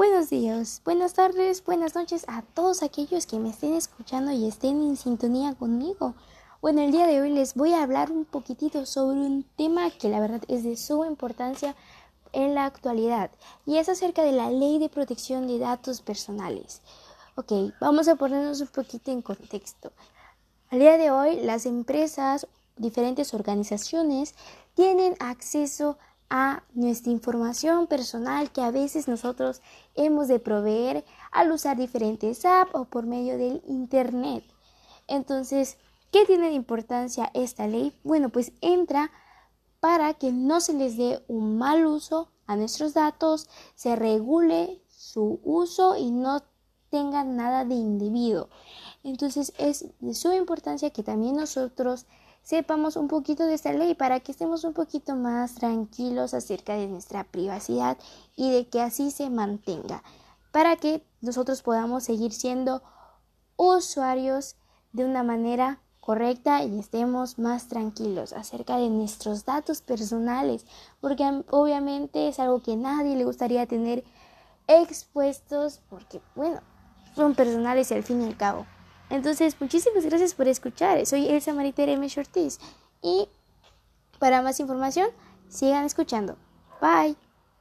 Buenos días, buenas tardes, buenas noches a todos aquellos que me estén escuchando y estén en sintonía conmigo. Bueno, el día de hoy les voy a hablar un poquitito sobre un tema que la verdad es de suma importancia en la actualidad y es acerca de la ley de protección de datos personales. Ok, vamos a ponernos un poquito en contexto. Al día de hoy las empresas, diferentes organizaciones tienen acceso a nuestra información personal que a veces nosotros hemos de proveer al usar diferentes apps o por medio del Internet. Entonces, ¿qué tiene de importancia esta ley? Bueno, pues entra para que no se les dé un mal uso a nuestros datos, se regule su uso y no tengan nada de indebido. Entonces es de suma importancia que también nosotros sepamos un poquito de esta ley para que estemos un poquito más tranquilos acerca de nuestra privacidad y de que así se mantenga, para que nosotros podamos seguir siendo usuarios de una manera correcta y estemos más tranquilos acerca de nuestros datos personales, porque obviamente es algo que nadie le gustaría tener expuestos porque, bueno, son personales y al fin y al cabo. Entonces, muchísimas gracias por escuchar. Soy Elsa Maritere M. Ortiz y para más información, sigan escuchando. Bye.